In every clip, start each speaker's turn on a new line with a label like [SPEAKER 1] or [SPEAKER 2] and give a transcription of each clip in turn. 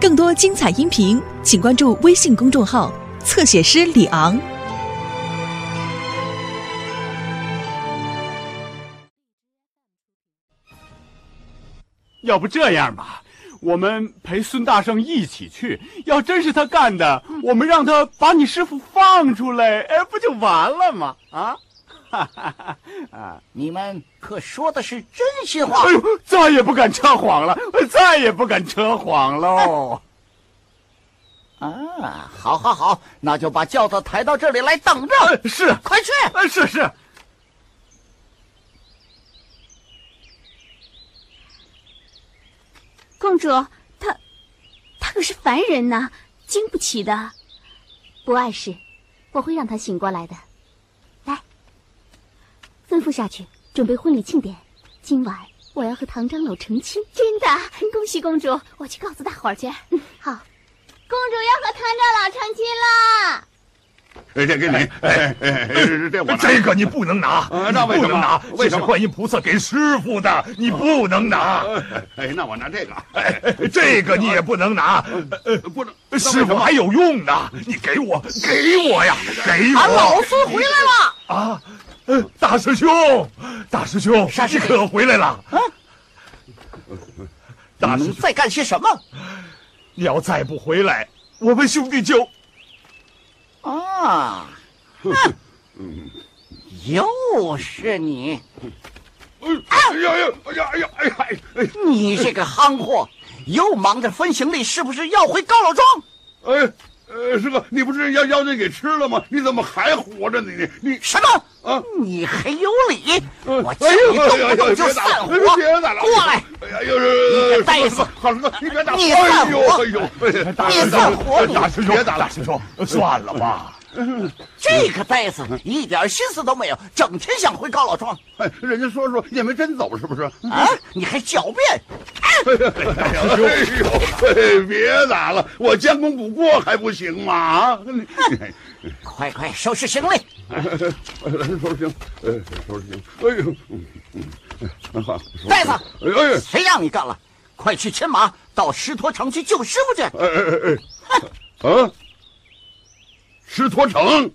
[SPEAKER 1] 更多精彩音频，请关注微信公众号“侧写师李昂”。
[SPEAKER 2] 要不这样吧，我们陪孙大圣一起去。要真是他干的，我们让他把你师傅放出来，哎，不就完了吗？啊！哈哈哈！
[SPEAKER 3] 啊，你们可说的是真心话？
[SPEAKER 2] 哎呦，再也不敢扯谎了，再也不敢扯谎喽！
[SPEAKER 3] 啊，好，好，好，那就把轿子抬到这里来等着。
[SPEAKER 2] 是，
[SPEAKER 3] 快去！
[SPEAKER 2] 是是。
[SPEAKER 4] 公主，他，他可是凡人呐，经不起的。不碍事，我会让他醒过来的。吩咐下去，准备婚礼庆典。今晚我要和唐长老成亲，真的，恭喜公主！我去告诉大伙儿去。好，
[SPEAKER 5] 公主要和唐长老成亲了。
[SPEAKER 6] 哎，这给你，哎哎，这我
[SPEAKER 7] 这个你不能拿，
[SPEAKER 6] 那为什么
[SPEAKER 7] 拿？
[SPEAKER 6] 为
[SPEAKER 7] 什么？观音菩萨给师傅的，你不能拿。
[SPEAKER 6] 哎，那我拿这个。
[SPEAKER 7] 哎，这个你也不能拿，
[SPEAKER 6] 不能。
[SPEAKER 7] 师傅还有用呢，你给我，给我呀，给我。
[SPEAKER 3] 俺老孙回来了。啊。
[SPEAKER 7] 大师兄，大师兄，你可回来了？啊！
[SPEAKER 3] 大师在干些什么？
[SPEAKER 7] 你要再不回来，我们兄弟就……
[SPEAKER 3] 啊！哼！又是你！
[SPEAKER 6] 哎呀呀！哎呀哎呀哎呀！
[SPEAKER 3] 你这个憨货，又忙着分行李，是不是要回高老庄？
[SPEAKER 6] 哎。呃，师哥，你不是要妖精给吃了吗？你怎么还活着呢？你你
[SPEAKER 3] 什么啊？你还有理？我叫你动不动就散伙，过来！哎呀，你个呆子！
[SPEAKER 6] 好师哥，你别打！
[SPEAKER 3] 你散伙！
[SPEAKER 7] 你
[SPEAKER 3] 散伙！
[SPEAKER 7] 大师兄，别打了，大师兄，算了吧。
[SPEAKER 3] 这个呆子一点心思都没有，整天想回高老庄。
[SPEAKER 6] 哎，人家说说也没真走，是不是？
[SPEAKER 3] 啊，你还狡辩！
[SPEAKER 6] 哎呦，哎呦别打了，我将功补过还不行吗？啊！
[SPEAKER 3] 快快收拾行李！
[SPEAKER 6] 收拾行，哎，收拾行。哎
[SPEAKER 3] 呦，好，呆子，哎，谁让你干了？快去牵马到石驼城去救师傅去！哎哎
[SPEAKER 6] 哎哎，啊！石陀城。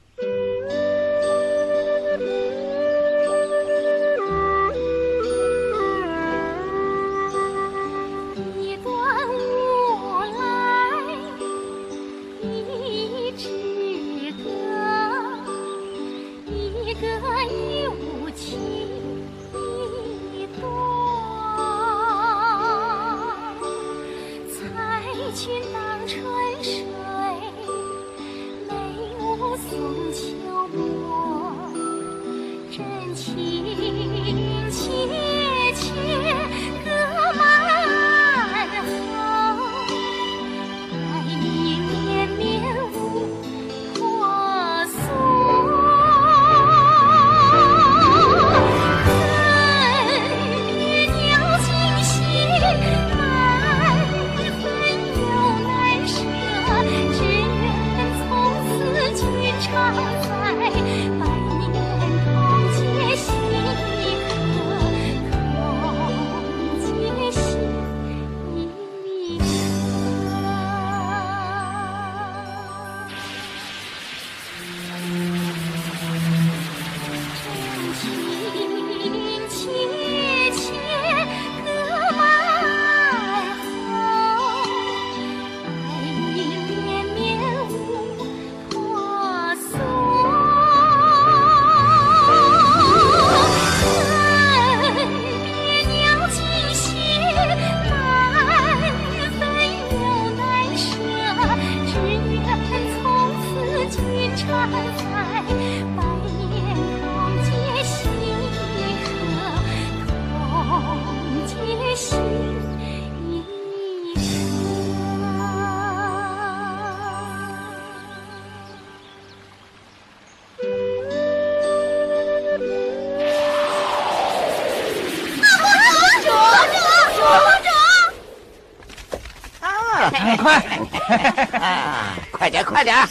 [SPEAKER 3] 快点！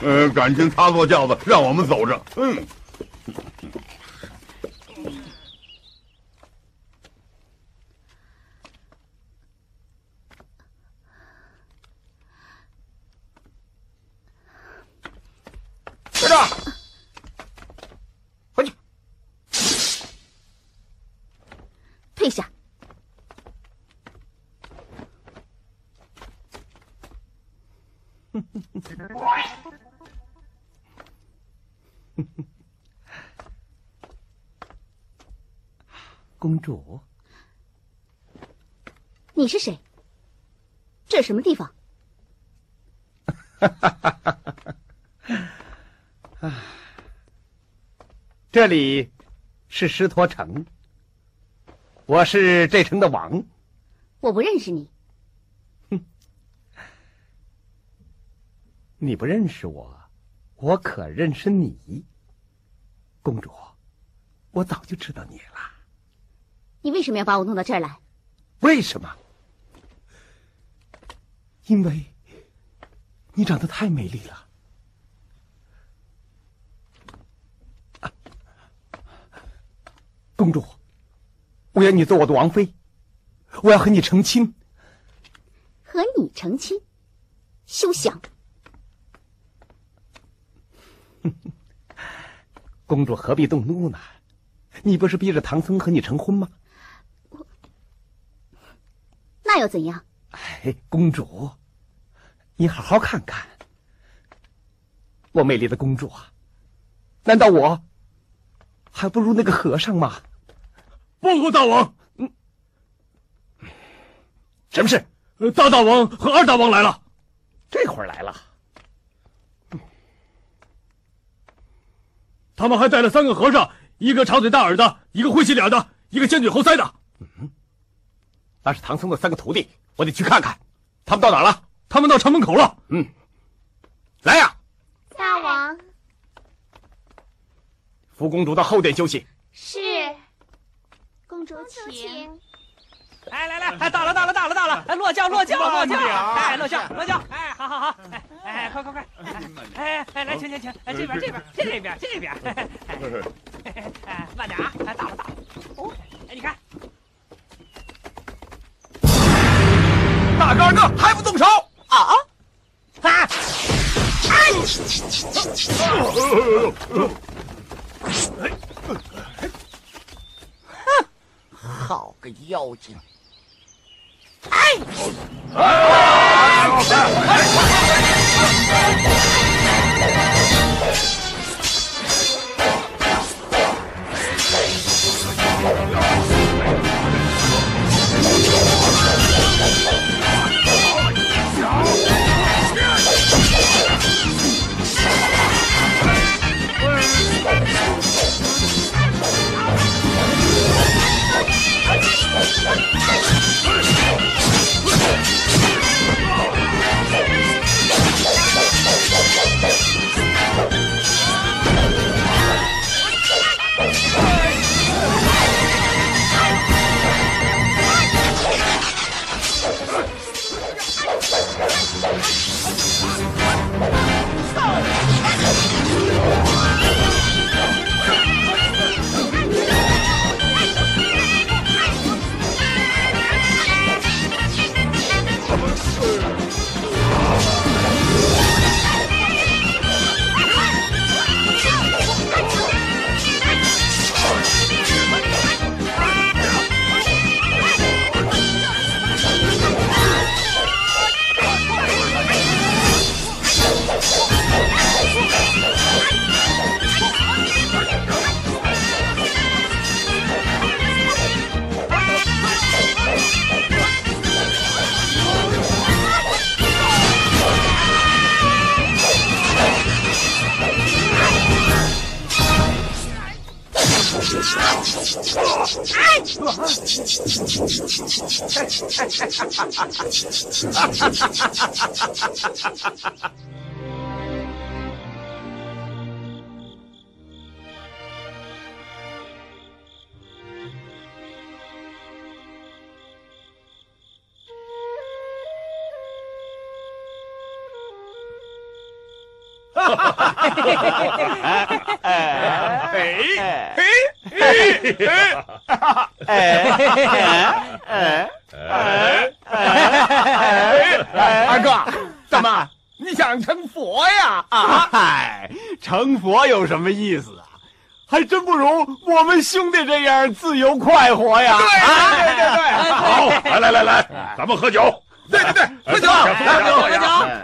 [SPEAKER 6] 呃，感情他坐轿子，让我们走着。嗯。
[SPEAKER 8] 公主，
[SPEAKER 6] 你是谁？这是什么地方？
[SPEAKER 8] 啊，这里是狮驼城，我是这城的王。
[SPEAKER 6] 我不认识你。
[SPEAKER 8] 哼，你不认识我，我可认识你。公主，我早就知道你了。
[SPEAKER 6] 你为什么要把我弄到这儿来？
[SPEAKER 8] 为什么？因为你长得太美丽了。公主，我要你做我的王妃，我要和你成亲。
[SPEAKER 6] 和你成亲？休想！
[SPEAKER 8] 公主何必动怒呢？你不是逼着唐僧和你成婚吗？
[SPEAKER 6] 我那又怎样？
[SPEAKER 8] 哎，公主，你好好看看，我美丽的公主啊！难道我还不如那个和尚吗？
[SPEAKER 7] 报告大王，
[SPEAKER 8] 嗯，什么事？
[SPEAKER 7] 大大王和二大王来了，
[SPEAKER 8] 这会儿来了。
[SPEAKER 7] 他们还带了三个和尚，一个长嘴大耳的，一个灰心脸的，一个尖嘴猴腮的。
[SPEAKER 8] 嗯，那是唐僧的三个徒弟，我得去看看，他们到哪了？
[SPEAKER 7] 他们到城门口了。
[SPEAKER 8] 嗯，来呀，
[SPEAKER 5] 大王，
[SPEAKER 8] 扶公主到后殿休息。
[SPEAKER 5] 是，公主请。
[SPEAKER 9] 哎，来来，哎，到了，到了，到了，到了，哎，落轿，落轿，落轿，哎，落轿，落轿，哎，好好好，哎，哎，快快快，哎哎，来，请请请，哎，这边这边这边这边，哎，慢点啊，哎，到了到了，哦，哎，你看，
[SPEAKER 8] 大哥二哥还不动手
[SPEAKER 9] 啊？啊！
[SPEAKER 8] 哎！好个妖精！啊，哎，哎，哎，哎，哎，哎，哎，哎二哥，怎么你想成佛呀？
[SPEAKER 2] 啊，嗨，成佛有什么意思啊？还真不如我们兄弟这样自由快活呀！
[SPEAKER 10] 对对对对，好，来来来来，咱们喝酒。对对对，喝酒，
[SPEAKER 9] 来
[SPEAKER 10] 喝
[SPEAKER 9] 喝酒，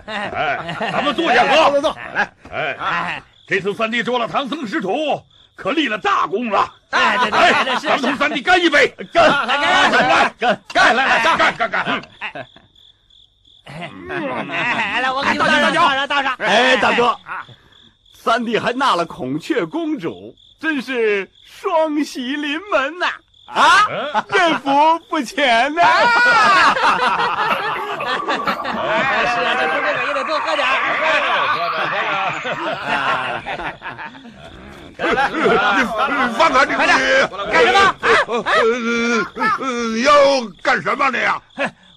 [SPEAKER 10] 哎，咱们坐下喝，
[SPEAKER 8] 坐坐，
[SPEAKER 10] 来，哎，这次三弟捉了唐僧师徒，可立了大功了。
[SPEAKER 9] 哎，对对对，
[SPEAKER 10] 咱们同三弟干一杯，
[SPEAKER 8] 干，
[SPEAKER 9] 来干
[SPEAKER 10] 干干干，来来干干干干。
[SPEAKER 9] 哎，来，我给你倒上，倒上，倒上。
[SPEAKER 2] 哎，大哥，三弟还纳了孔雀公主，真是双喜临门呐！啊，艳福不浅呐！
[SPEAKER 9] 哎，是啊，这喝这个也得多喝点
[SPEAKER 10] 你放开你！快点，
[SPEAKER 9] 干什么？
[SPEAKER 10] 呃，要干什么你呀？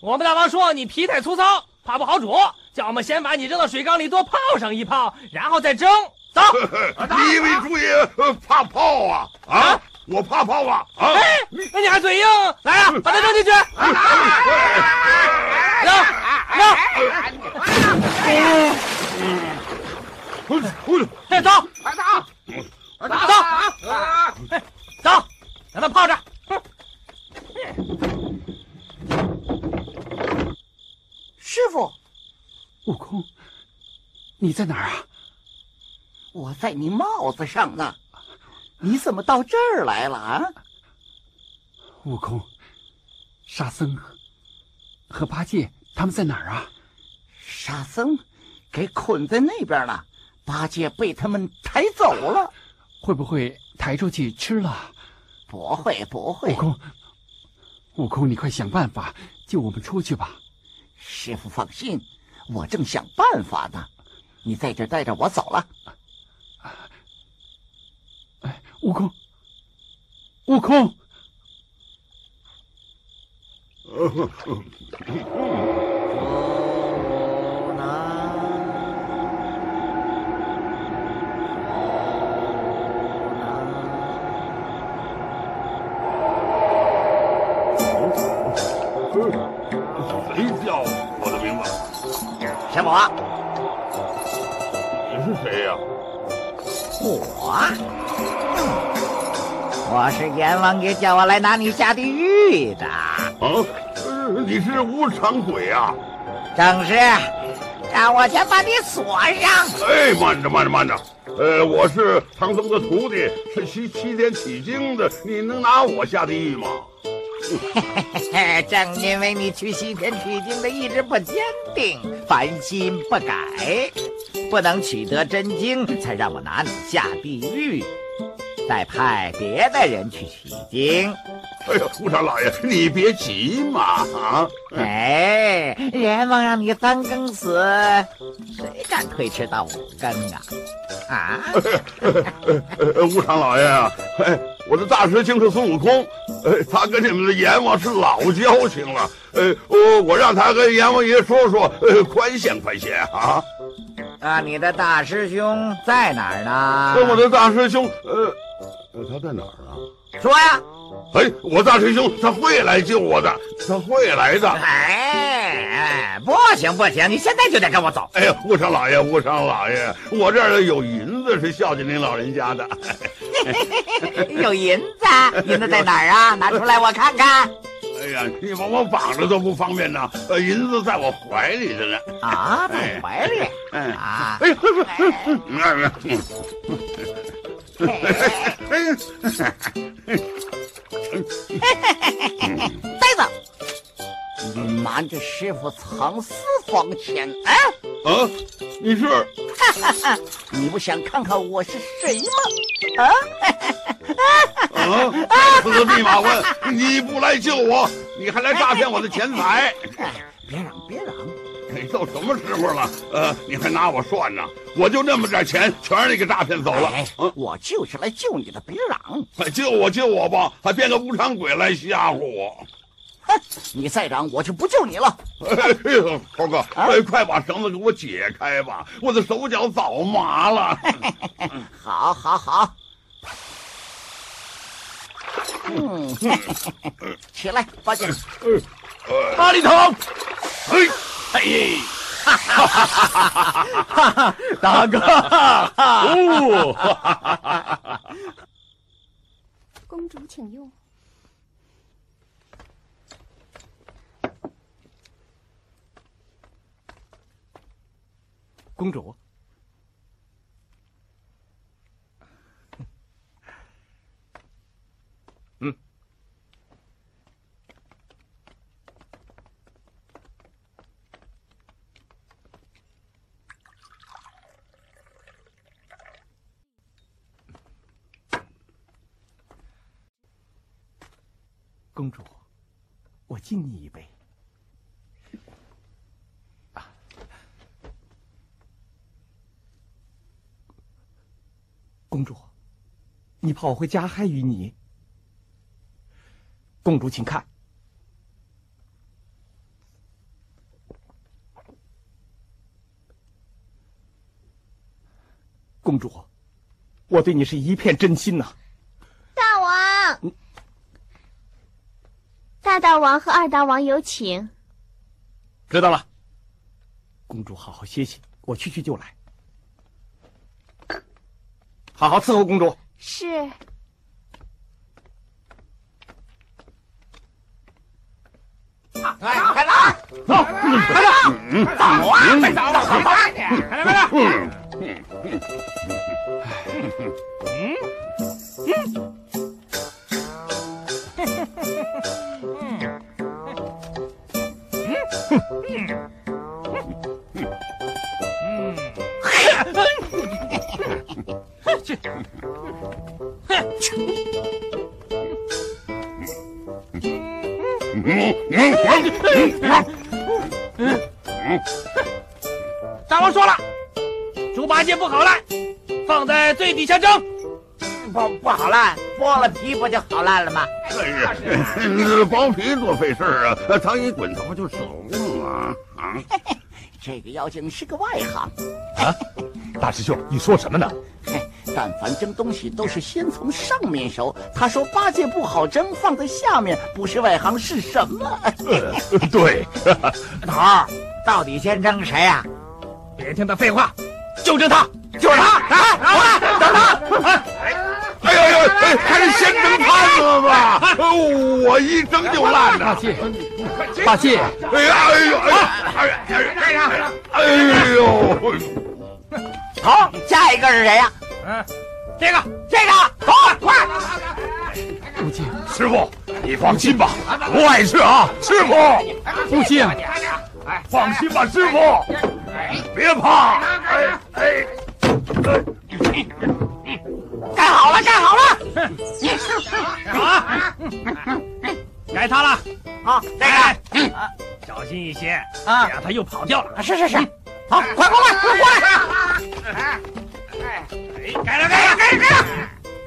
[SPEAKER 9] 我们大王说你皮太粗糙，怕不好煮，叫我们先把你扔到水缸里多泡上一泡，然后再蒸。走，
[SPEAKER 10] 你以为主爷怕泡啊？啊，我怕泡啊？啊，
[SPEAKER 9] 哎，那你还嘴硬？来啊，把它扔进去。扔扔，哎，走，走，走，走，让它泡着。
[SPEAKER 3] 师傅，
[SPEAKER 2] 悟空，你在哪儿啊？
[SPEAKER 3] 我在你帽子上呢，你怎么到这儿来了啊？
[SPEAKER 2] 悟空，沙僧和八戒他们在哪儿啊？
[SPEAKER 3] 沙僧给捆在那边了，八戒被他们抬走了。
[SPEAKER 2] 会不会抬出去吃了？
[SPEAKER 3] 不会，不会。
[SPEAKER 2] 悟空，悟空，你快想办法救我们出去吧。
[SPEAKER 3] 师傅放心，我正想办法呢。你在这待着，我走了。
[SPEAKER 2] 哎，悟空，悟空，
[SPEAKER 3] 师傅，
[SPEAKER 10] 你是谁呀？
[SPEAKER 3] 我，我是阎王爷叫我来拿你下地狱的。
[SPEAKER 10] 啊，呃你是无常鬼啊？
[SPEAKER 3] 正是，让我先把你锁上。
[SPEAKER 10] 哎，慢着，慢着，慢着。呃，我是唐僧的徒弟，是西西天取经的，你能拿我下地狱吗？
[SPEAKER 3] 嘿，正因为你去西天取经的意志不坚定，凡心不改，不能取得真经，才让我拿你下地狱，再派别的人去取经。
[SPEAKER 10] 哎呦，无常老爷，你别急嘛啊！
[SPEAKER 3] 哎，阎王让你三更死，谁敢推迟到五更啊？啊！
[SPEAKER 10] 呃，无常老爷啊，哎，我的大师兄是孙悟空，呃，他跟你们的阎王是老交情了，呃，我我让他跟阎王爷说说，呃，宽限宽限啊。
[SPEAKER 3] 啊，你的大师兄在哪儿呢？
[SPEAKER 10] 我的大师兄，呃，呃，他在哪儿啊？
[SPEAKER 3] 说呀！
[SPEAKER 10] 哎，我大师兄他会来救我的，他会来的。
[SPEAKER 3] 哎哎，不行不行，你现在就得跟我走。
[SPEAKER 10] 哎呀，无常老爷，无常老爷，我这儿有银子是孝敬您老人家的。
[SPEAKER 3] 有银子，银子在哪儿啊？拿出来我看看。
[SPEAKER 10] 哎呀，你把我绑着都不方便呐，呃，银子在我怀里着呢。
[SPEAKER 3] 啊，在怀里。
[SPEAKER 10] 哎
[SPEAKER 3] 啊，
[SPEAKER 10] 哎呀，哎
[SPEAKER 3] 呆子，你瞒着师傅藏私房钱，啊，
[SPEAKER 10] 啊，你是？
[SPEAKER 3] 哈哈哈你不想看看我是谁吗？啊？
[SPEAKER 10] 啊！这个弼马温，你不来救我，你还来诈骗我的钱财！
[SPEAKER 3] 哎别嚷别嚷，
[SPEAKER 10] 哎，都什么时候了？呃，你还拿我算呢？我就那么点钱，全让你给诈骗走了。
[SPEAKER 3] 我就是来救你的，别嚷！
[SPEAKER 10] 快救我救我吧！还变个无常鬼来吓唬我！
[SPEAKER 3] 哼，你再嚷，我就不救你了。
[SPEAKER 10] 哎呦，猴哥，哎，快把绳子给我解开吧！我的手脚早麻了。
[SPEAKER 3] 好，好，好。嗯，起来，八戒。
[SPEAKER 8] 八里头，
[SPEAKER 10] 嘿，
[SPEAKER 8] 哎，哈哈哈哈大哥，哦，
[SPEAKER 6] 公主请用。
[SPEAKER 8] 公主。公主，我敬你一杯。公主，你怕我会加害于你。公主，请看，公主，我对你是一片真心呐。
[SPEAKER 5] 大王，大大王和二大王有请。
[SPEAKER 8] 知道了，公主好好歇息，我去去就来。好好伺候公主。
[SPEAKER 5] 是。
[SPEAKER 3] 快快来，走，快走，走啊，快走，走快点，快来，快来。嗯，嗯。
[SPEAKER 9] 大王说了，猪八戒不好烂，放在最底下蒸。
[SPEAKER 3] 不不好烂，剥了皮不就好烂了吗？
[SPEAKER 10] 是，剥皮多费事啊！汤一滚，它不就熟了吗？啊，
[SPEAKER 3] 这个妖精是个外行。
[SPEAKER 7] 啊，大师兄，你说什么呢？
[SPEAKER 3] 但凡蒸东西都是先从上面熟。他说八戒不好蒸，放在下面，不是外行是什么？
[SPEAKER 7] 对，
[SPEAKER 3] 头儿，到底先蒸谁呀？
[SPEAKER 9] 别听他废话，就蒸他，
[SPEAKER 3] 就是他！啊，好了，等他！
[SPEAKER 10] 哎呦呦，还是先蒸他子吧！我一蒸就烂
[SPEAKER 8] 了。八戒，八戒！
[SPEAKER 10] 哎呀，哎呦，哎呀，
[SPEAKER 3] 哎呀？
[SPEAKER 10] 哎呦！
[SPEAKER 3] 好，下一个是谁呀？
[SPEAKER 9] 嗯，这个，
[SPEAKER 3] 这个，走，快！
[SPEAKER 8] 父亲，
[SPEAKER 7] 师傅，你放心吧，不碍事啊。师傅，
[SPEAKER 8] 父亲，
[SPEAKER 7] 放心吧，师傅，别怕。哎哎，
[SPEAKER 3] 干好了，干好了！
[SPEAKER 9] 啊，该他了。
[SPEAKER 3] 好，这个，
[SPEAKER 9] 小心一些，啊，让他又跑掉了。
[SPEAKER 3] 是是是，好，快过来，快过来！
[SPEAKER 9] 哎，该了，该了，该了，该了！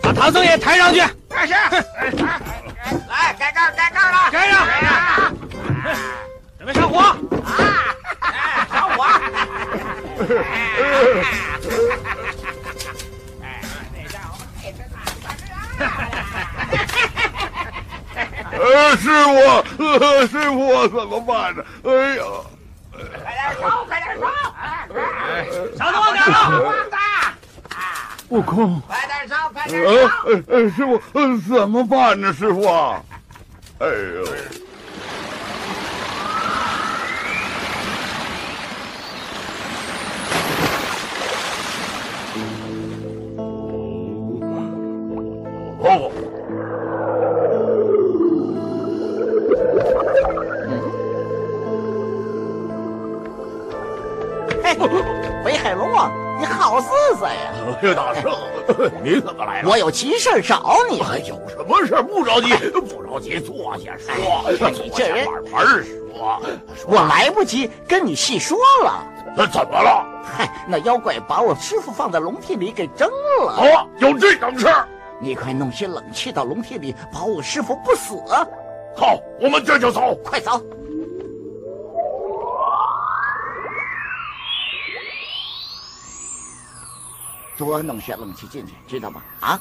[SPEAKER 9] 把唐僧也抬上去。
[SPEAKER 3] 开始。来，盖盖盖盖了，
[SPEAKER 9] 盖上。准备上火。啊！
[SPEAKER 3] 上火。
[SPEAKER 10] 呃，师傅，呃，师傅，我怎么办呢？哎呀！
[SPEAKER 3] 快点烧，快点烧！
[SPEAKER 9] 烧多点了。
[SPEAKER 10] 悟空，
[SPEAKER 3] 快点烧，快点烧！
[SPEAKER 10] 呃呃，师傅，呃，怎么办呢？师傅啊，哎呦！
[SPEAKER 7] 哦，
[SPEAKER 3] 嘿，北海龙王，你好色色呀！
[SPEAKER 10] 岳大圣，你怎么来了？
[SPEAKER 3] 我有急事找你。
[SPEAKER 10] 有什么事？不着急，不着急，坐下说。
[SPEAKER 3] 你这人
[SPEAKER 10] 慢慢说。
[SPEAKER 3] 我来不及跟你细说了。
[SPEAKER 10] 那怎么了？
[SPEAKER 3] 嗨，那妖怪把我师傅放在笼屉里给蒸了。
[SPEAKER 10] 哦，有这等事儿？
[SPEAKER 3] 你快弄些冷气到笼屉里，保我师傅不死。
[SPEAKER 10] 好，我们这就走。
[SPEAKER 3] 快走！多弄些冷气进去，知道吗？啊！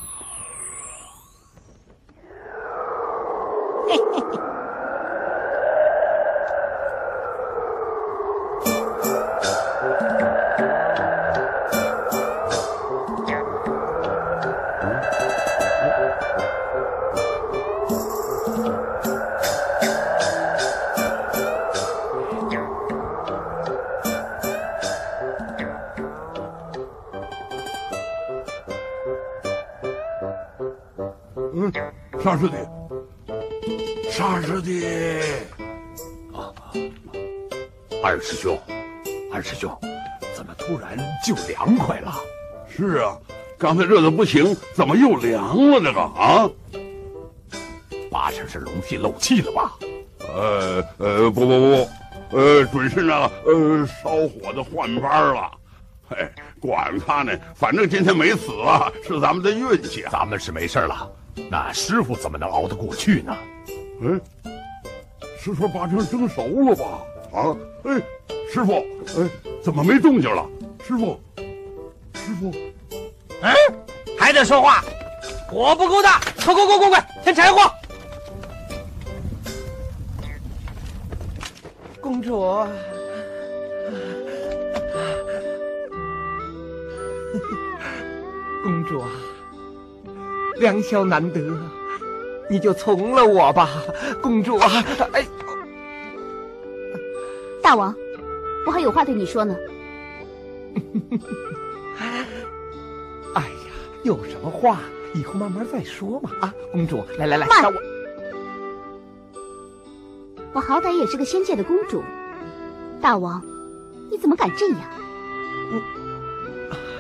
[SPEAKER 7] 二师兄，二师兄，怎么突然就凉快了？
[SPEAKER 10] 是啊，刚才热的不行，怎么又凉了？这个啊，
[SPEAKER 7] 八成是龙屁漏气了吧？
[SPEAKER 10] 呃呃，不不不，呃，准是那呃烧火的换班了。嘿，管他呢，反正今天没死啊，是咱们的运气。
[SPEAKER 7] 咱们是没事了，那师傅怎么能熬得过去呢？
[SPEAKER 10] 嗯，是说八成蒸熟了吧？啊，哎，师傅，哎，怎么没动静了？师傅，师傅，
[SPEAKER 9] 哎，还在说话，火不够大，快快快快快，添柴火！
[SPEAKER 8] 公主。公主啊，良宵难得，你就从了我吧，公主啊！哎，
[SPEAKER 6] 大王，我还有话对你说呢。
[SPEAKER 8] 哎呀，有什么话以后慢慢再说嘛！啊，公主，来来来，
[SPEAKER 6] 慢！我我好歹也是个仙界的公主，大王，你怎么敢这样？
[SPEAKER 8] 嗯。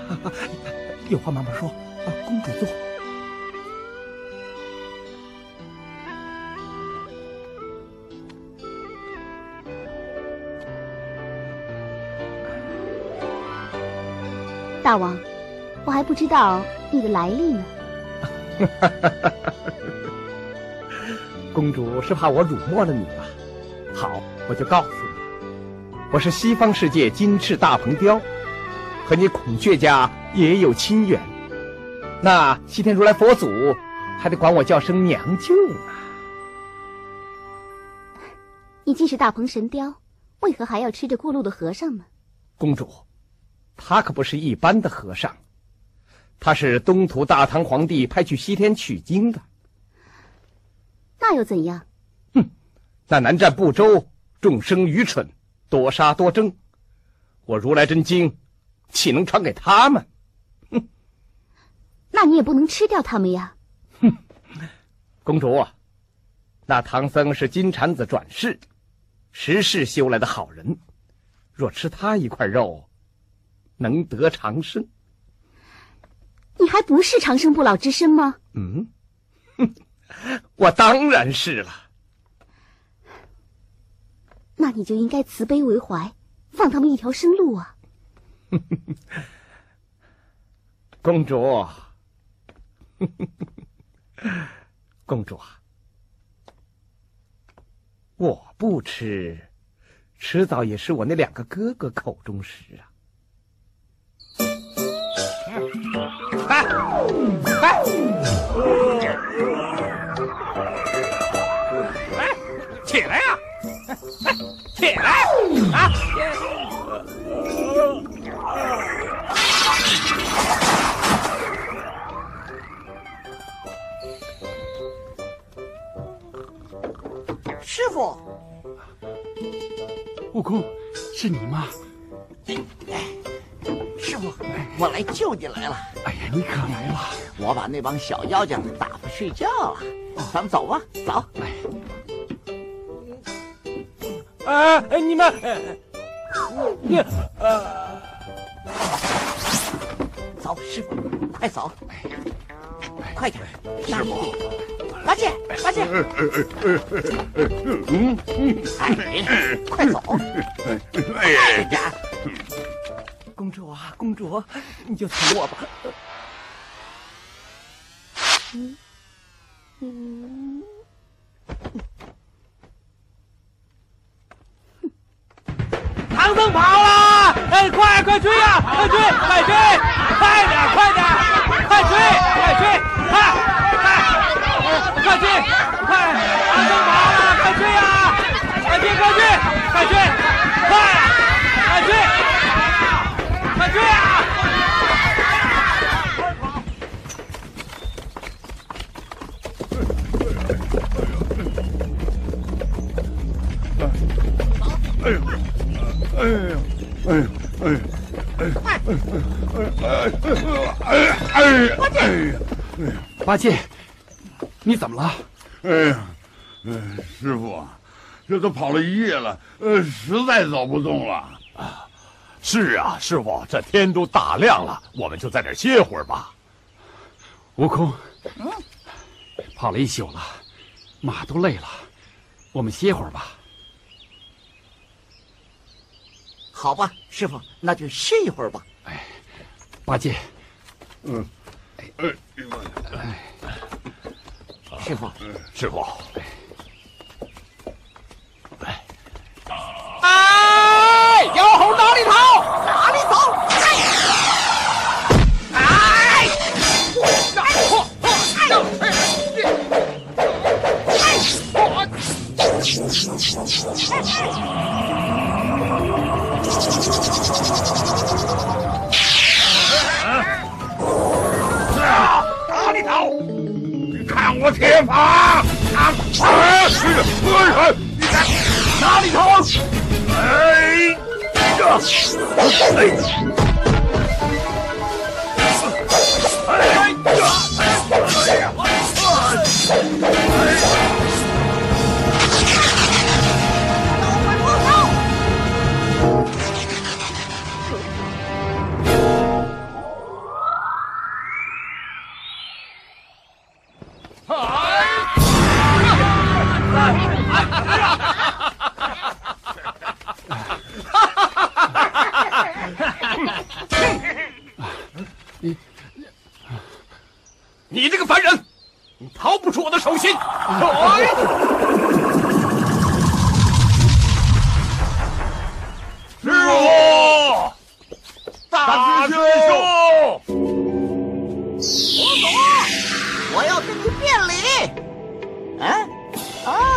[SPEAKER 8] 有话慢慢说，啊，公主坐。
[SPEAKER 6] 大王，我还不知道你的来历呢。
[SPEAKER 8] 公主是怕我辱没了你吧？好，我就告诉你，我是西方世界金翅大鹏雕。和你孔雀家也有亲缘，那西天如来佛祖还得管我叫声娘舅呢。
[SPEAKER 6] 你既是大鹏神雕，为何还要吃着过路的和尚呢？
[SPEAKER 8] 公主，他可不是一般的和尚，他是东土大唐皇帝派去西天取经的。
[SPEAKER 6] 那又怎样？
[SPEAKER 8] 哼，那南赡部洲众生愚蠢，多杀多争，我如来真经。岂能传给他们？
[SPEAKER 6] 哼！那你也不能吃掉他们呀。
[SPEAKER 8] 哼！公主，那唐僧是金蝉子转世，十世修来的好人，若吃他一块肉，能得长生。
[SPEAKER 6] 你还不是长生不老之身吗？
[SPEAKER 8] 嗯，哼，我当然是了。
[SPEAKER 6] 那你就应该慈悲为怀，放他们一条生路啊。
[SPEAKER 8] 公主，公主啊，我不吃，迟早也是我那两个哥哥口中食啊！
[SPEAKER 9] 来，来，来，起来呀！哎起来啊！
[SPEAKER 3] 师傅，
[SPEAKER 2] 悟空，是你吗？
[SPEAKER 3] 师傅，我来救你来了。
[SPEAKER 2] 哎呀，你可来了！
[SPEAKER 3] 我把那帮小妖精打发睡觉了。咱们走吧，走。
[SPEAKER 9] 哎，哎，你们，你，呃，
[SPEAKER 3] 走，师傅，快走，快点，师傅，八戒，八戒，嗯嗯，哎，快走，快点，
[SPEAKER 8] 公主啊，公主，你就从我吧。嗯
[SPEAKER 9] 嗯。唐僧跑了！哎，快快追呀！快追，快追，快点，快点，快追，快追，快，快，快追，快！唐僧跑了，快追呀！快追，快追，快追，快，快追，快追啊！
[SPEAKER 10] 哎呦！哎呀，哎呀，哎呀，哎呀，哎呀，哎呀，哎呀，
[SPEAKER 8] 八戒，
[SPEAKER 2] 你怎么了？
[SPEAKER 10] 哎呀，哎，师傅啊，这都跑了一夜了，呃，实在走不动了。
[SPEAKER 7] 啊，是啊，师傅，这天都大亮了，我们就在这歇会儿吧。
[SPEAKER 2] 悟空，嗯，跑了一宿了，马都累了，我们歇会儿吧。
[SPEAKER 3] 好吧，师傅，那就歇一会儿吧。
[SPEAKER 2] 哎，八戒，
[SPEAKER 10] 嗯，哎，
[SPEAKER 3] 哎，师傅，
[SPEAKER 7] 师傅，
[SPEAKER 8] 哎，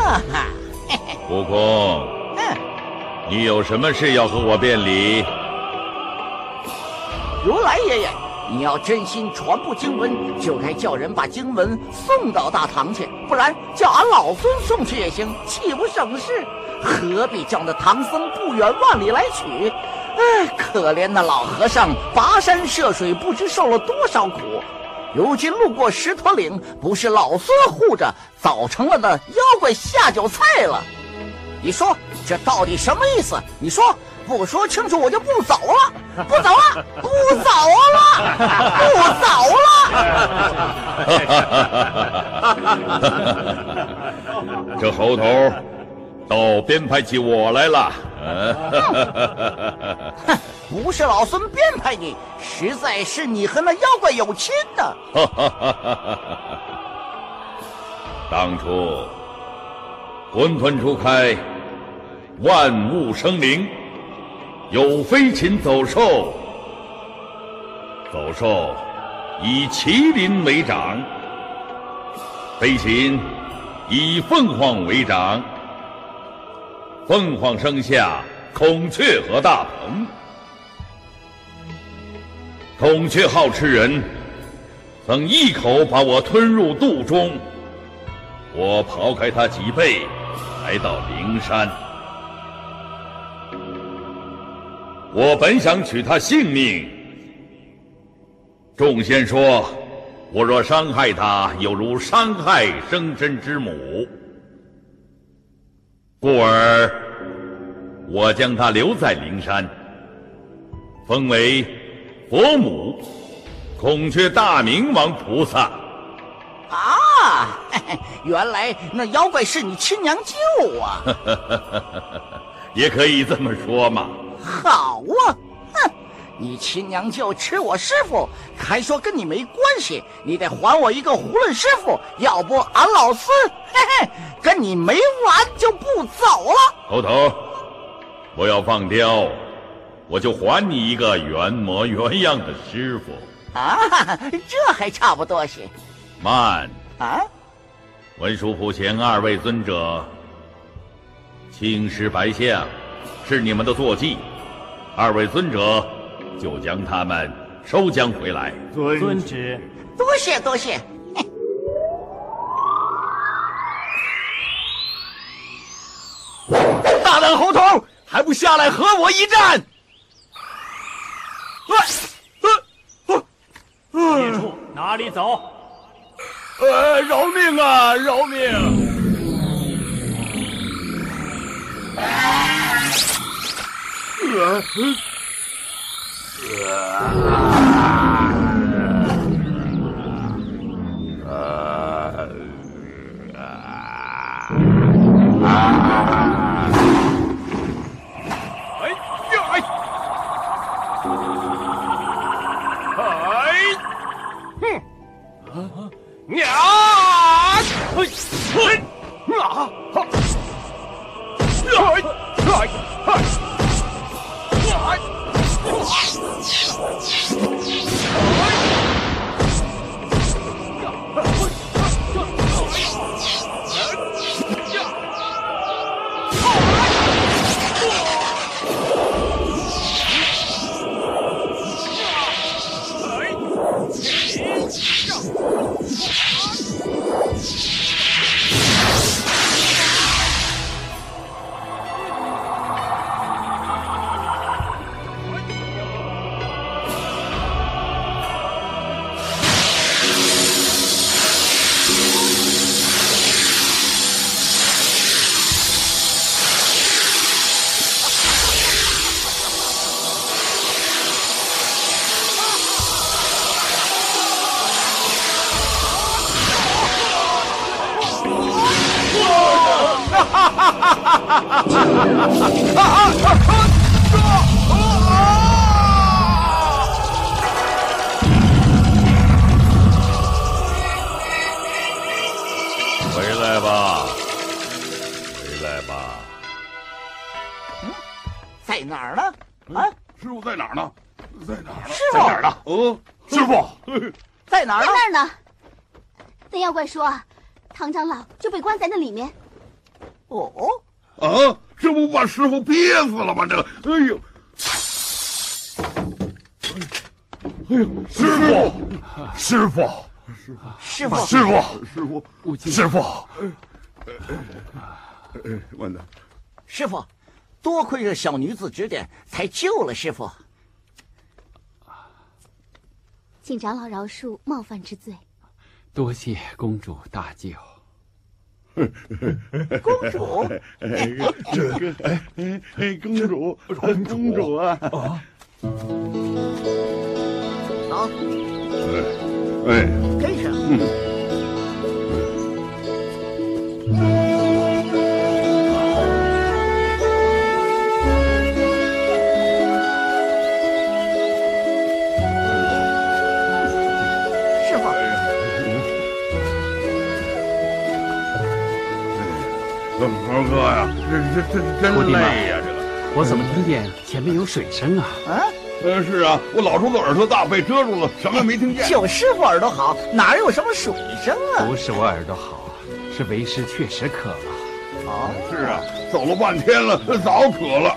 [SPEAKER 3] 哈，
[SPEAKER 11] 悟空，
[SPEAKER 3] 嗯，
[SPEAKER 11] 你有什么事要和我辩理？
[SPEAKER 3] 如来爷爷，你要真心传播经文，就该叫人把经文送到大唐去，不然叫俺老孙送去也行，岂不省事？何必叫那唐僧不远万里来取？哎，可怜那老和尚跋山涉水，不知受了多少苦。如今路过石驼岭，不是老孙护着，早成了那妖怪下酒菜了。你说这到底什么意思？你说。不说清楚，我就不走了，不走了，不走了，不
[SPEAKER 11] 走了。这猴头倒编排起我来了。
[SPEAKER 3] 哼，不是老孙编排你，实在是你和那妖怪有亲呢。
[SPEAKER 11] 当初混沌初开，万物生灵。有飞禽走兽，走兽以麒麟为长，飞禽以凤凰为长。凤凰生下孔雀和大鹏，孔雀好吃人，曾一口把我吞入肚中。我刨开它脊背，来到灵山。我本想取他性命，众仙说，我若伤害他，有如伤害生身之母，故而我将他留在灵山，封为佛母孔雀大明王菩萨。
[SPEAKER 3] 啊，原来那妖怪是你亲娘舅啊！
[SPEAKER 11] 也可以这么说嘛。
[SPEAKER 3] 好啊，哼！你亲娘舅吃我师傅，还说跟你没关系，你得还我一个囫囵师傅，要不俺老孙 嘿嘿跟你没完就不走了。
[SPEAKER 11] 头头，不要放雕，我就还你一个原模原样的师傅。
[SPEAKER 3] 啊，这还差不多些。
[SPEAKER 11] 慢
[SPEAKER 3] 啊！
[SPEAKER 11] 文殊普贤二位尊者，青狮白象，是你们的坐骑。二位尊者，就将他们收将回来。
[SPEAKER 9] 遵旨。
[SPEAKER 3] 多谢多谢。
[SPEAKER 8] 大胆猴头，还不下来和我一战？
[SPEAKER 9] 孽畜哪里走？
[SPEAKER 2] 呃，饶命啊，饶命！呃，哎
[SPEAKER 5] 说啊，唐长老就被关在那里面。
[SPEAKER 3] 哦，
[SPEAKER 10] 啊，这不把师傅憋死了吗？这，哎呦，哎呦，师傅，师傅，
[SPEAKER 3] 师傅，
[SPEAKER 10] 师傅，师傅，
[SPEAKER 2] 悟净
[SPEAKER 10] 师傅，哎，完蛋，
[SPEAKER 3] 师傅，多亏这小女子指点，才救了师傅。
[SPEAKER 6] 请长老饶恕冒犯之罪。
[SPEAKER 2] 多谢公主大救。
[SPEAKER 3] 公主，
[SPEAKER 10] 哎，这个，哎哎哎，公主，公主啊，
[SPEAKER 3] 好，
[SPEAKER 10] 哎，
[SPEAKER 3] 跟上。
[SPEAKER 10] 猴哥呀，这这这真累呀，这个。
[SPEAKER 2] 我怎么听见前面有水声啊？
[SPEAKER 3] 啊，
[SPEAKER 10] 呃，是啊，我老叔子耳朵大，被遮住了，什么也没听见。
[SPEAKER 3] 就师傅耳朵好，哪有什么水声啊？
[SPEAKER 2] 不是我耳朵好，是为师确实渴了。
[SPEAKER 3] 啊，
[SPEAKER 10] 是啊，走了半天了，早渴了。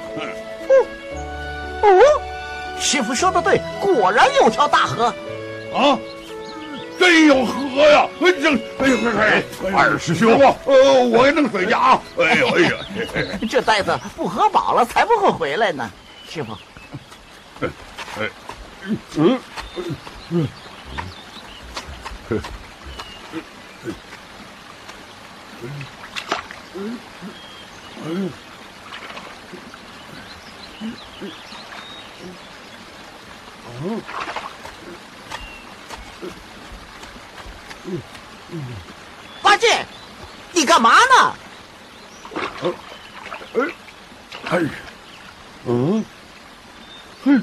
[SPEAKER 3] 哦，师傅说的对，果然有条大河。
[SPEAKER 10] 啊，真有河呀！哎，这，哎呦，哎，二师兄，呃，我给弄水去啊！哎呦，哎呀，
[SPEAKER 3] 这呆子不喝饱了，才不会回来呢。师傅，
[SPEAKER 10] 哎，嗯，嗯，
[SPEAKER 3] 八戒，你干嘛呢？
[SPEAKER 10] 哎，哎，嗯，哎，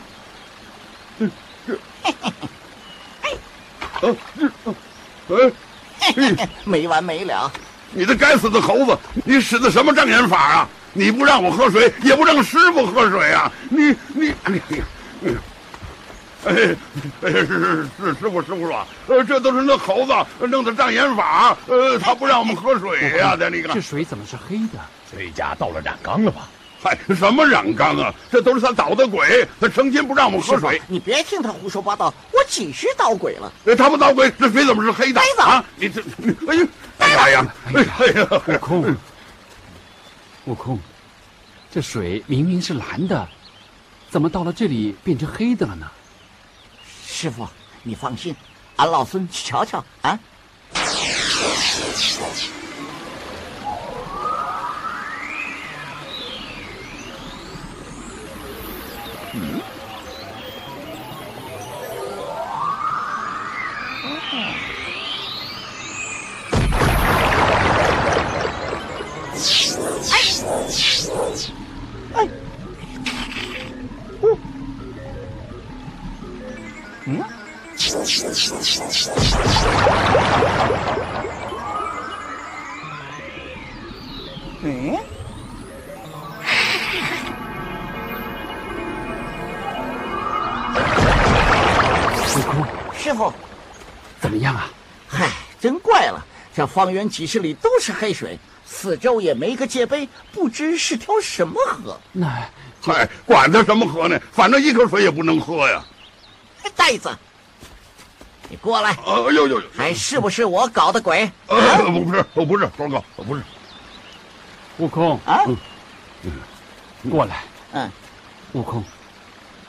[SPEAKER 10] 嘿。
[SPEAKER 3] 没完没了。
[SPEAKER 10] 你这该死的猴子！你使的什么障眼法啊？你不让我喝水，也不让师傅喝水啊！你你哎呀，哎哎是是是师傅师傅说，呃，这都是那猴子弄的障眼法，呃，他不让我们喝水呀、在那个
[SPEAKER 2] 这，水怎么是黑的？
[SPEAKER 7] 这家到了染缸了吧？
[SPEAKER 10] 嗨，什么染缸啊？这都是他捣的鬼，他成心不让我们喝水。，
[SPEAKER 3] 你别听他胡说八道，我几时捣鬼了？
[SPEAKER 10] 呃他不捣鬼，这水怎么是黑的？
[SPEAKER 3] 呆子
[SPEAKER 10] 啊！你这，你哎呀，哎呀，哎呀，哎呀，
[SPEAKER 2] 悟空，悟空，这水明明是蓝的，怎么到了这里变成黑的了呢？
[SPEAKER 3] 师傅，你放心，俺老孙去瞧瞧啊。嗯，方圆几十里都是黑水，四周也没个界碑，不知是条什么河。
[SPEAKER 12] 那
[SPEAKER 10] 嗨，管它什么河呢？反正一口水也不能喝呀！
[SPEAKER 3] 呆子，你过来！
[SPEAKER 10] 哎呦呦呦！
[SPEAKER 3] 还是不是我搞的鬼？
[SPEAKER 10] 呃，不是，不是，庄哥，不是。
[SPEAKER 12] 悟空
[SPEAKER 3] 啊，
[SPEAKER 12] 过来。
[SPEAKER 3] 嗯，
[SPEAKER 12] 悟空，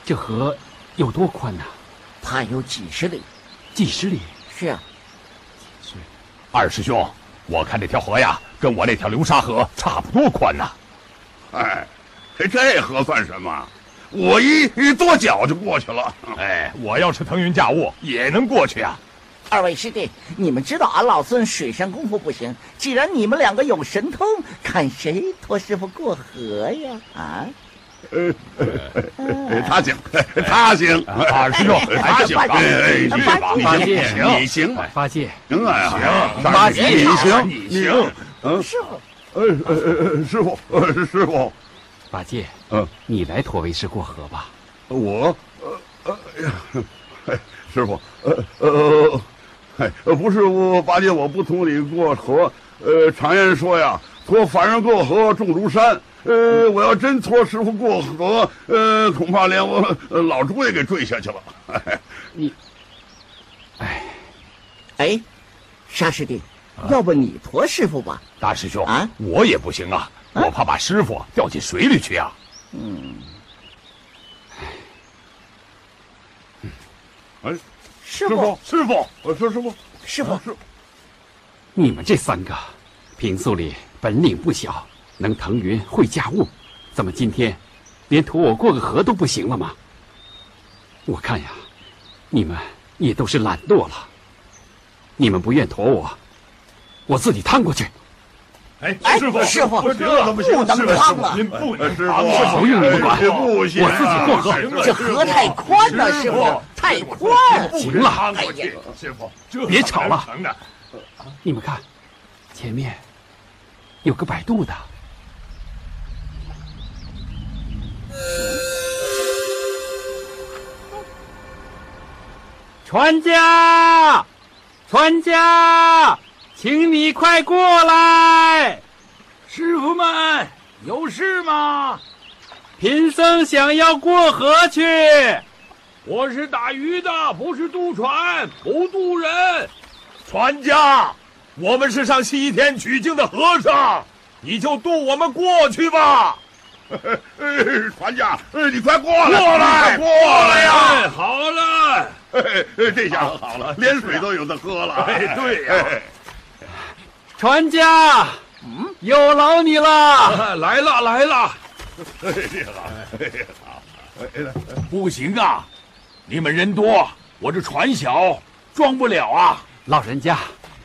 [SPEAKER 12] 这河有多宽呐？
[SPEAKER 3] 它有几十里。
[SPEAKER 12] 几十里？
[SPEAKER 3] 是啊。
[SPEAKER 7] 二师兄，我看这条河呀，跟我那条流沙河差不多宽呐。
[SPEAKER 10] 哎，这河算什么？我一一跺脚就过去了。
[SPEAKER 7] 哎，我要是腾云驾雾，也能过去啊。
[SPEAKER 3] 二位师弟，你们知道俺老孙水上功夫不行，既然你们两个有神通，看谁托师傅过河呀？啊？
[SPEAKER 10] 呃，他行，他行，
[SPEAKER 7] 啊师兄，
[SPEAKER 10] 他行，哎，
[SPEAKER 12] 八戒，
[SPEAKER 10] 你行，
[SPEAKER 12] 八戒，
[SPEAKER 10] 行。啊，
[SPEAKER 7] 行，
[SPEAKER 10] 八戒，你行，
[SPEAKER 7] 你行，
[SPEAKER 10] 嗯，
[SPEAKER 3] 师傅，
[SPEAKER 10] 呃呃呃，师傅，呃师傅，
[SPEAKER 12] 八戒，
[SPEAKER 10] 嗯，
[SPEAKER 12] 你来驮为师过河吧。
[SPEAKER 10] 我，呃呃呀，师傅，呃呃，哎，不是我八戒，我不同你过河。呃，常言说呀，托凡人过河重如山。呃，我要真拖师傅过河，呃，恐怕连我老猪也给坠下去了。
[SPEAKER 12] 你，哎，
[SPEAKER 3] 哎，沙师弟，要不你驮师傅吧？
[SPEAKER 7] 大师兄
[SPEAKER 3] 啊，
[SPEAKER 7] 我也不行啊，我怕把师傅掉进水里去啊。
[SPEAKER 3] 嗯，
[SPEAKER 10] 哎，
[SPEAKER 3] 师
[SPEAKER 10] 傅，师傅，我说师傅，
[SPEAKER 3] 师傅，
[SPEAKER 12] 你们这三个，平素里本领不小。能腾云会驾雾，怎么今天连驮我过个河都不行了吗？我看呀，你们也都是懒惰了。你们不愿驮我，我自己趟过去。
[SPEAKER 7] 哎，师傅，
[SPEAKER 3] 师傅？不能趟啊！
[SPEAKER 7] 您不能
[SPEAKER 10] 师
[SPEAKER 7] 趟，
[SPEAKER 12] 不用你们管，我自己过河。
[SPEAKER 3] 这河太宽了，师傅，太宽。
[SPEAKER 12] 行了，
[SPEAKER 7] 哎呀，师傅，
[SPEAKER 12] 别吵了。你们看，前面有个摆渡的。船家，船家，请你快过来！
[SPEAKER 13] 师傅们，有事吗？
[SPEAKER 12] 贫僧想要过河去。
[SPEAKER 13] 我是打鱼的，不是渡船，不渡人。
[SPEAKER 7] 船家，我们是上西天取经的和尚，你就渡我们过去吧。
[SPEAKER 10] 呃，船家，呃，你快过
[SPEAKER 7] 来，过来，
[SPEAKER 10] 过来呀！
[SPEAKER 13] 好了，
[SPEAKER 10] 这下好了，连水都有的喝了。
[SPEAKER 7] 哎，对呀。
[SPEAKER 12] 船家，嗯，有劳你了。
[SPEAKER 13] 来了，来了。
[SPEAKER 10] 哎呀，好，
[SPEAKER 7] 不行啊，你们人多，我这船小，装不了啊。
[SPEAKER 12] 老人家，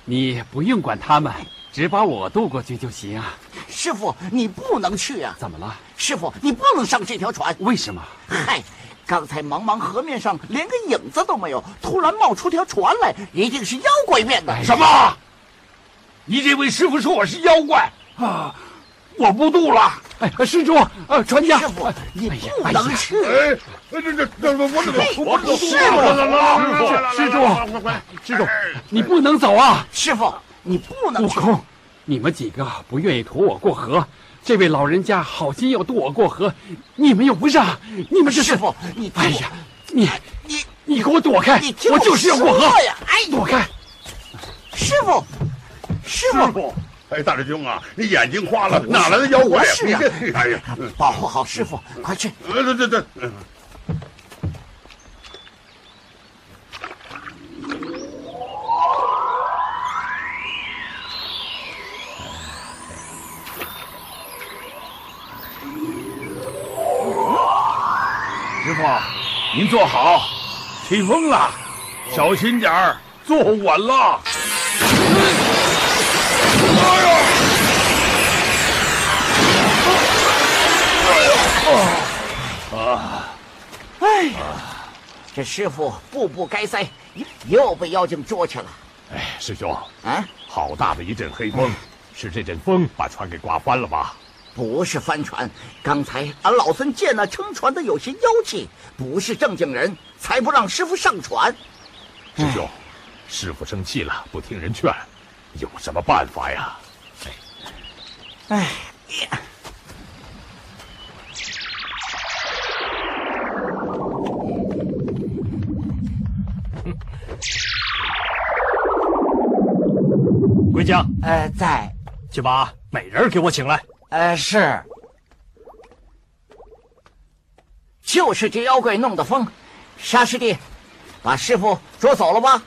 [SPEAKER 12] 你不用管他们。只把我渡过去就行啊！
[SPEAKER 3] 师傅，你不能去啊！
[SPEAKER 12] 怎么了？
[SPEAKER 3] 师傅，你不能上这条船。
[SPEAKER 12] 为什么？
[SPEAKER 3] 嗨，刚才茫茫河面上连个影子都没有，突然冒出条船来，一定是妖怪变的。
[SPEAKER 7] 什么？你这位师傅说我是妖怪啊！我不渡了。
[SPEAKER 12] 哎，施主，呃，船家，
[SPEAKER 3] 师傅，你不能去。
[SPEAKER 10] 哎，这这这，我我
[SPEAKER 3] 我
[SPEAKER 10] 我
[SPEAKER 3] 不
[SPEAKER 10] 师
[SPEAKER 12] 傅，施主，施主，你不能走啊！
[SPEAKER 3] 师傅。你不能
[SPEAKER 12] 悟空，你们几个不愿意驮我过河，这位老人家好心要渡我过河，你们又不让，你们这
[SPEAKER 3] 师傅，你
[SPEAKER 12] 哎呀，你
[SPEAKER 3] 你
[SPEAKER 12] 你给我躲开！我就是要过河
[SPEAKER 3] 呀！哎，
[SPEAKER 12] 躲开！
[SPEAKER 3] 师傅，师
[SPEAKER 10] 傅，哎，大师兄啊，你眼睛花了，哪来的妖怪？
[SPEAKER 3] 是啊，
[SPEAKER 10] 哎呀，
[SPEAKER 3] 保护好师傅，快去！
[SPEAKER 10] 对对对。
[SPEAKER 11] 傅，您坐好，起风了，小心点儿，坐稳了。哎呀！
[SPEAKER 3] 哎呀！啊！哎呀！这师傅步步该塞，又被妖精捉去了。
[SPEAKER 7] 哎，师兄，
[SPEAKER 3] 啊，
[SPEAKER 7] 好大的一阵黑风，是这阵风把船给刮翻了吧？
[SPEAKER 3] 不是帆船，刚才俺老孙见那撑船的有些妖气，不是正经人，才不让师傅上船。
[SPEAKER 7] 师兄，师傅生气了，不听人劝，有什么办法呀？
[SPEAKER 3] 哎，呀。
[SPEAKER 9] 归江，
[SPEAKER 3] 呃，在，
[SPEAKER 9] 去把美人给我请来。
[SPEAKER 3] 呃，是，就是这妖怪弄的风。沙师弟，把师傅捉走了吧。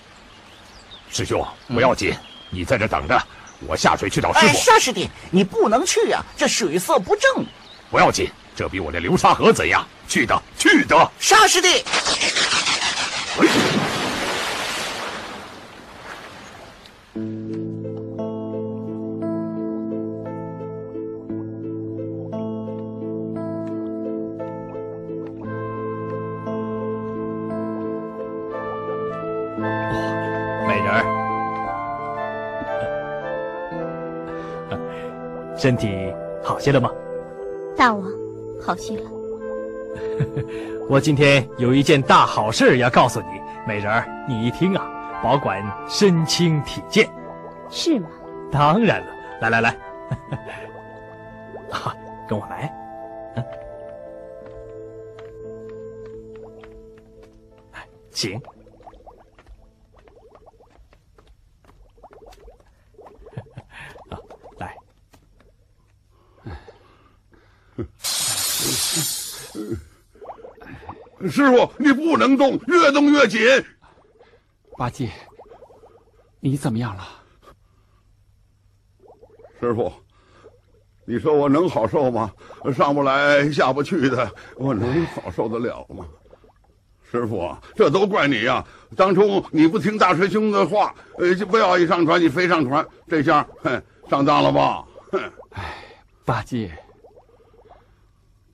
[SPEAKER 7] 师兄，不要紧，你在这等着，我下水去找师傅。
[SPEAKER 3] 沙师弟，你不能去呀，这水色不正。
[SPEAKER 7] 不要紧，这比我这流沙河怎样？去的，去的。
[SPEAKER 3] 沙师弟。
[SPEAKER 9] 身体好些了吗？
[SPEAKER 6] 大王，好些了。
[SPEAKER 9] 我今天有一件大好事要告诉你，美人儿，你一听啊，保管身轻体健。
[SPEAKER 6] 是吗？
[SPEAKER 9] 当然了，来来来，啊，跟我来。请。
[SPEAKER 10] 师傅，你不能动，越动越紧。
[SPEAKER 2] 八戒，你怎么样了？
[SPEAKER 10] 师傅，你说我能好受吗？上不来下不去的，我能好受得了吗？师傅，这都怪你呀！当初你不听大师兄的话，呃，就不要一上船你非上船，这下，哼，上当了吧？哼！
[SPEAKER 2] 哎，八戒。